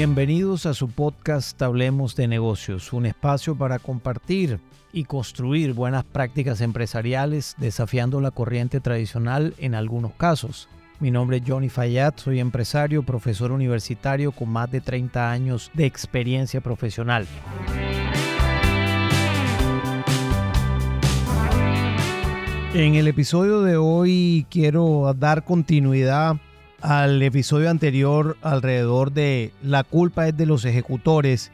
Bienvenidos a su podcast Hablemos de negocios, un espacio para compartir y construir buenas prácticas empresariales desafiando la corriente tradicional en algunos casos. Mi nombre es Johnny Fayad, soy empresario, profesor universitario con más de 30 años de experiencia profesional. En el episodio de hoy quiero dar continuidad al episodio anterior alrededor de la culpa es de los ejecutores,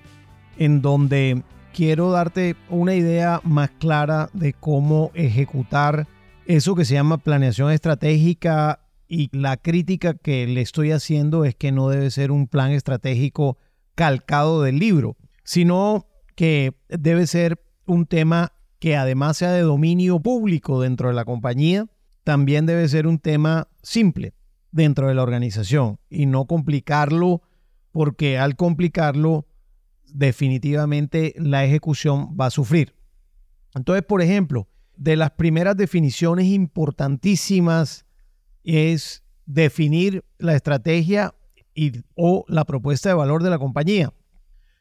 en donde quiero darte una idea más clara de cómo ejecutar eso que se llama planeación estratégica y la crítica que le estoy haciendo es que no debe ser un plan estratégico calcado del libro, sino que debe ser un tema que además sea de dominio público dentro de la compañía, también debe ser un tema simple dentro de la organización y no complicarlo porque al complicarlo definitivamente la ejecución va a sufrir. Entonces, por ejemplo, de las primeras definiciones importantísimas es definir la estrategia y, o la propuesta de valor de la compañía.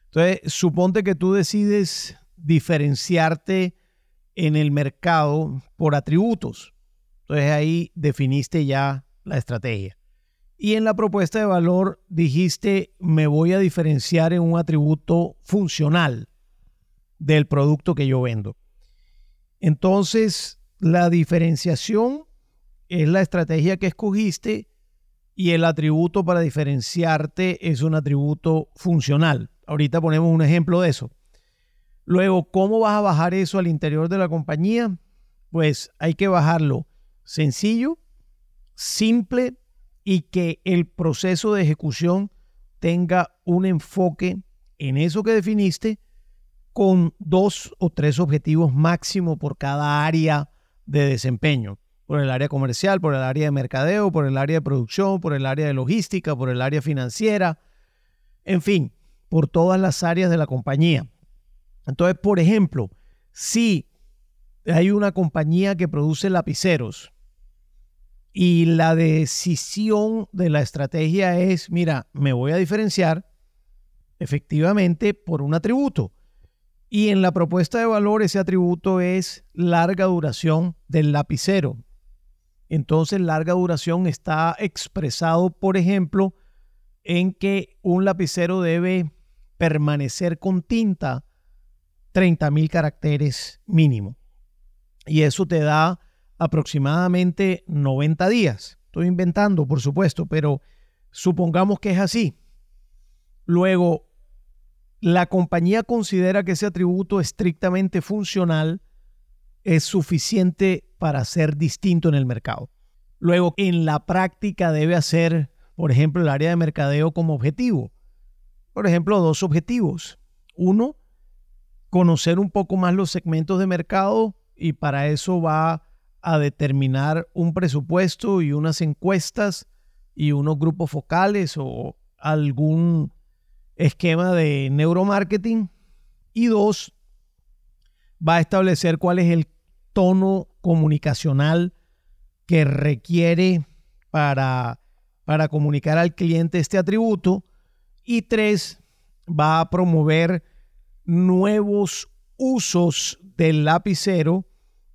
Entonces, suponte que tú decides diferenciarte en el mercado por atributos. Entonces ahí definiste ya la estrategia. Y en la propuesta de valor dijiste, me voy a diferenciar en un atributo funcional del producto que yo vendo. Entonces, la diferenciación es la estrategia que escogiste y el atributo para diferenciarte es un atributo funcional. Ahorita ponemos un ejemplo de eso. Luego, ¿cómo vas a bajar eso al interior de la compañía? Pues hay que bajarlo sencillo, simple y que el proceso de ejecución tenga un enfoque en eso que definiste con dos o tres objetivos máximo por cada área de desempeño. Por el área comercial, por el área de mercadeo, por el área de producción, por el área de logística, por el área financiera, en fin, por todas las áreas de la compañía. Entonces, por ejemplo, si hay una compañía que produce lapiceros y la decisión de la estrategia es, mira, me voy a diferenciar efectivamente por un atributo. Y en la propuesta de valor ese atributo es larga duración del lapicero. Entonces, larga duración está expresado, por ejemplo, en que un lapicero debe permanecer con tinta 30 mil caracteres mínimo. Y eso te da aproximadamente 90 días. Estoy inventando, por supuesto, pero supongamos que es así. Luego, la compañía considera que ese atributo estrictamente funcional es suficiente para ser distinto en el mercado. Luego, en la práctica debe hacer, por ejemplo, el área de mercadeo como objetivo. Por ejemplo, dos objetivos. Uno, conocer un poco más los segmentos de mercado y para eso va a determinar un presupuesto y unas encuestas y unos grupos focales o algún esquema de neuromarketing. Y dos, va a establecer cuál es el tono comunicacional que requiere para, para comunicar al cliente este atributo. Y tres, va a promover nuevos usos del lapicero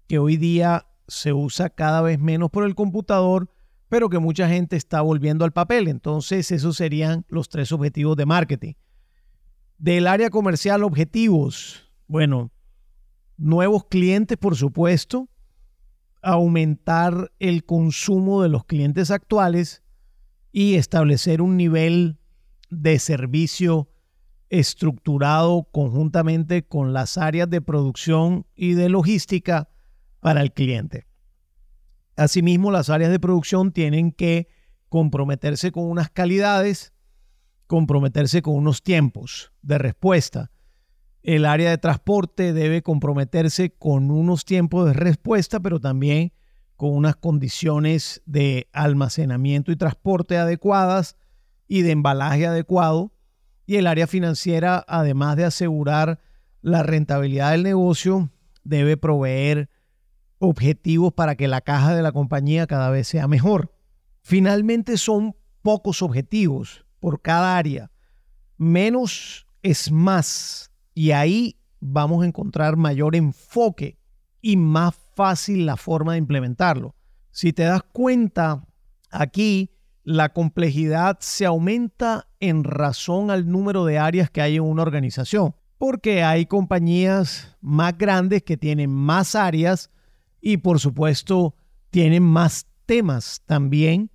que hoy día se usa cada vez menos por el computador, pero que mucha gente está volviendo al papel. Entonces, esos serían los tres objetivos de marketing. Del área comercial, objetivos. Bueno, nuevos clientes, por supuesto, aumentar el consumo de los clientes actuales y establecer un nivel de servicio estructurado conjuntamente con las áreas de producción y de logística para el cliente. Asimismo, las áreas de producción tienen que comprometerse con unas calidades, comprometerse con unos tiempos de respuesta. El área de transporte debe comprometerse con unos tiempos de respuesta, pero también con unas condiciones de almacenamiento y transporte adecuadas y de embalaje adecuado y el área financiera, además de asegurar la rentabilidad del negocio, debe proveer objetivos para que la caja de la compañía cada vez sea mejor. Finalmente son pocos objetivos por cada área. menos es más y ahí vamos a encontrar mayor enfoque y más fácil la forma de implementarlo. Si te das cuenta, aquí la complejidad se aumenta en razón al número de áreas que hay en una organización, porque hay compañías más grandes que tienen más áreas y por supuesto tienen más temas también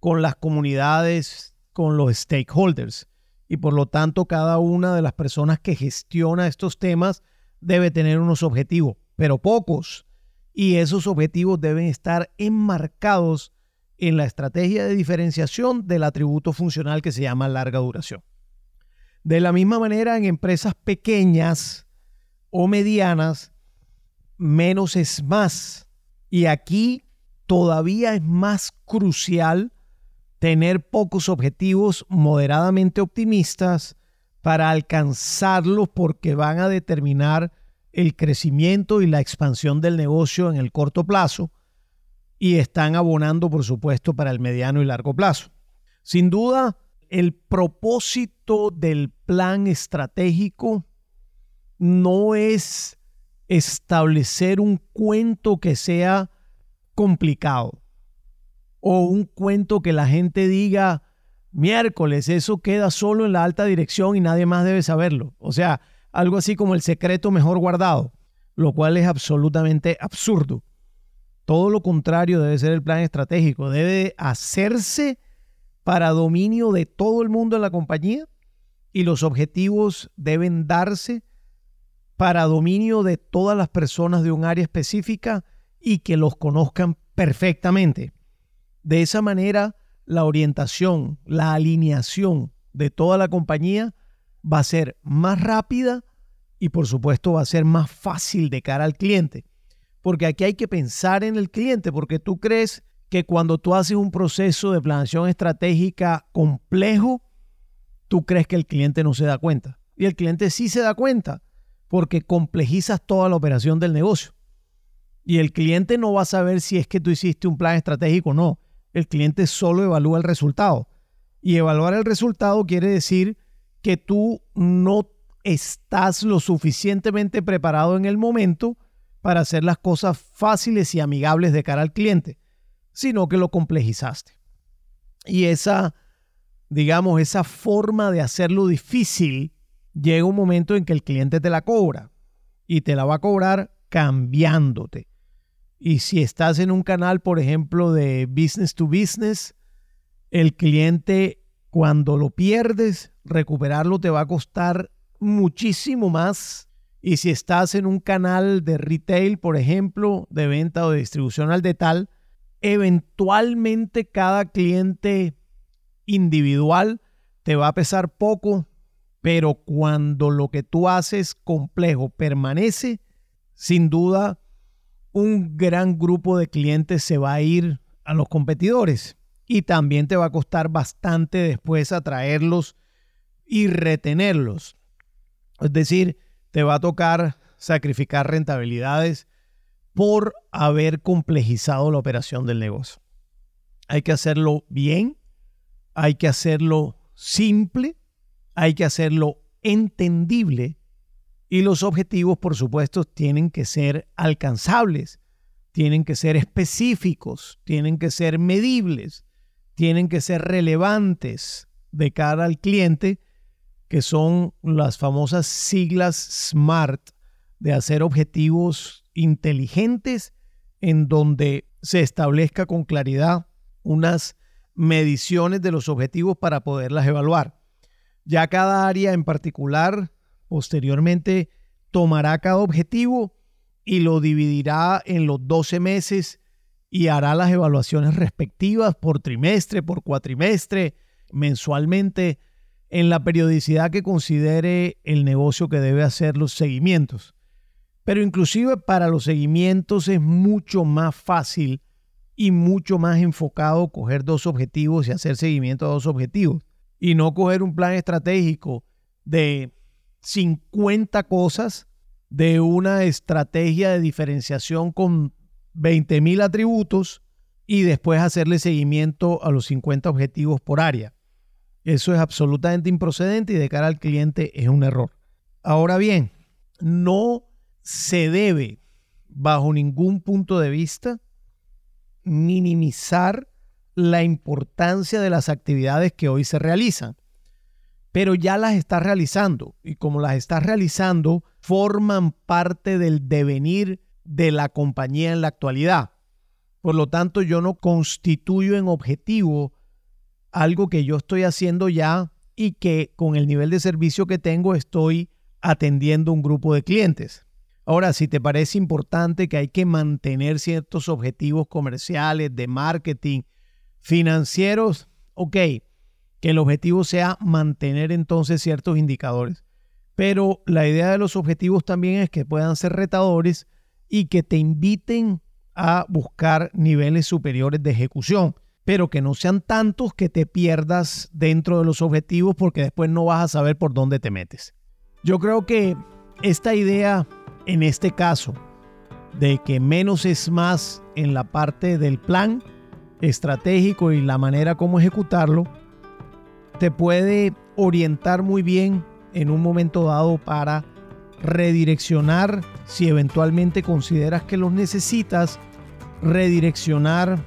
con las comunidades, con los stakeholders. Y por lo tanto, cada una de las personas que gestiona estos temas debe tener unos objetivos, pero pocos. Y esos objetivos deben estar enmarcados en la estrategia de diferenciación del atributo funcional que se llama larga duración. De la misma manera, en empresas pequeñas o medianas, menos es más. Y aquí todavía es más crucial tener pocos objetivos moderadamente optimistas para alcanzarlos porque van a determinar el crecimiento y la expansión del negocio en el corto plazo y están abonando, por supuesto, para el mediano y largo plazo. Sin duda, el propósito del plan estratégico no es establecer un cuento que sea complicado o un cuento que la gente diga miércoles, eso queda solo en la alta dirección y nadie más debe saberlo. O sea, algo así como el secreto mejor guardado, lo cual es absolutamente absurdo. Todo lo contrario debe ser el plan estratégico, debe hacerse para dominio de todo el mundo en la compañía y los objetivos deben darse para dominio de todas las personas de un área específica y que los conozcan perfectamente. De esa manera, la orientación, la alineación de toda la compañía va a ser más rápida y por supuesto va a ser más fácil de cara al cliente. Porque aquí hay que pensar en el cliente, porque tú crees que cuando tú haces un proceso de planeación estratégica complejo, tú crees que el cliente no se da cuenta. Y el cliente sí se da cuenta, porque complejizas toda la operación del negocio. Y el cliente no va a saber si es que tú hiciste un plan estratégico o no. El cliente solo evalúa el resultado. Y evaluar el resultado quiere decir que tú no estás lo suficientemente preparado en el momento para hacer las cosas fáciles y amigables de cara al cliente, sino que lo complejizaste. Y esa, digamos, esa forma de hacerlo difícil llega un momento en que el cliente te la cobra y te la va a cobrar cambiándote. Y si estás en un canal, por ejemplo, de business to business, el cliente cuando lo pierdes, recuperarlo te va a costar muchísimo más. Y si estás en un canal de retail, por ejemplo, de venta o de distribución al detal, eventualmente cada cliente individual te va a pesar poco, pero cuando lo que tú haces complejo permanece, sin duda un gran grupo de clientes se va a ir a los competidores y también te va a costar bastante después atraerlos y retenerlos. Es decir, te va a tocar sacrificar rentabilidades por haber complejizado la operación del negocio. Hay que hacerlo bien, hay que hacerlo simple, hay que hacerlo entendible y los objetivos, por supuesto, tienen que ser alcanzables, tienen que ser específicos, tienen que ser medibles, tienen que ser relevantes de cara al cliente, que son las famosas siglas SMART, de hacer objetivos inteligentes en donde se establezca con claridad unas mediciones de los objetivos para poderlas evaluar. Ya cada área en particular Posteriormente tomará cada objetivo y lo dividirá en los 12 meses y hará las evaluaciones respectivas por trimestre, por cuatrimestre, mensualmente, en la periodicidad que considere el negocio que debe hacer los seguimientos. Pero inclusive para los seguimientos es mucho más fácil y mucho más enfocado coger dos objetivos y hacer seguimiento a dos objetivos y no coger un plan estratégico de 50 cosas de una estrategia de diferenciación con 20 mil atributos y después hacerle seguimiento a los 50 objetivos por área. Eso es absolutamente improcedente y de cara al cliente es un error. Ahora bien, no se debe, bajo ningún punto de vista, minimizar la importancia de las actividades que hoy se realizan. Pero ya las estás realizando y como las estás realizando, forman parte del devenir de la compañía en la actualidad. Por lo tanto, yo no constituyo en objetivo algo que yo estoy haciendo ya y que con el nivel de servicio que tengo estoy atendiendo un grupo de clientes. Ahora, si te parece importante que hay que mantener ciertos objetivos comerciales, de marketing, financieros, ok, que el objetivo sea mantener entonces ciertos indicadores. Pero la idea de los objetivos también es que puedan ser retadores y que te inviten a buscar niveles superiores de ejecución, pero que no sean tantos que te pierdas dentro de los objetivos porque después no vas a saber por dónde te metes. Yo creo que esta idea, en este caso, de que menos es más en la parte del plan estratégico y la manera como ejecutarlo, te puede orientar muy bien en un momento dado para redireccionar si eventualmente consideras que los necesitas, redireccionar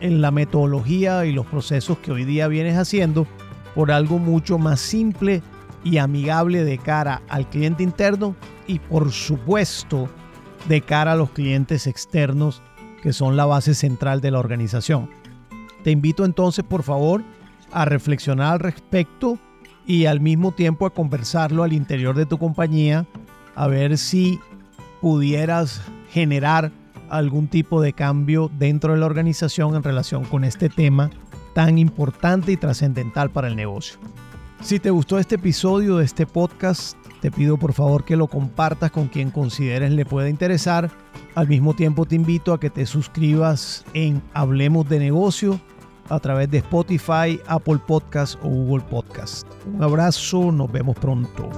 en la metodología y los procesos que hoy día vienes haciendo por algo mucho más simple y amigable de cara al cliente interno y por supuesto de cara a los clientes externos que son la base central de la organización. Te invito entonces por favor a reflexionar al respecto y al mismo tiempo a conversarlo al interior de tu compañía a ver si pudieras generar algún tipo de cambio dentro de la organización en relación con este tema tan importante y trascendental para el negocio. Si te gustó este episodio de este podcast, te pido por favor que lo compartas con quien consideres le pueda interesar. Al mismo tiempo te invito a que te suscribas en Hablemos de Negocio a través de Spotify, Apple Podcast o Google Podcast. Un abrazo, nos vemos pronto.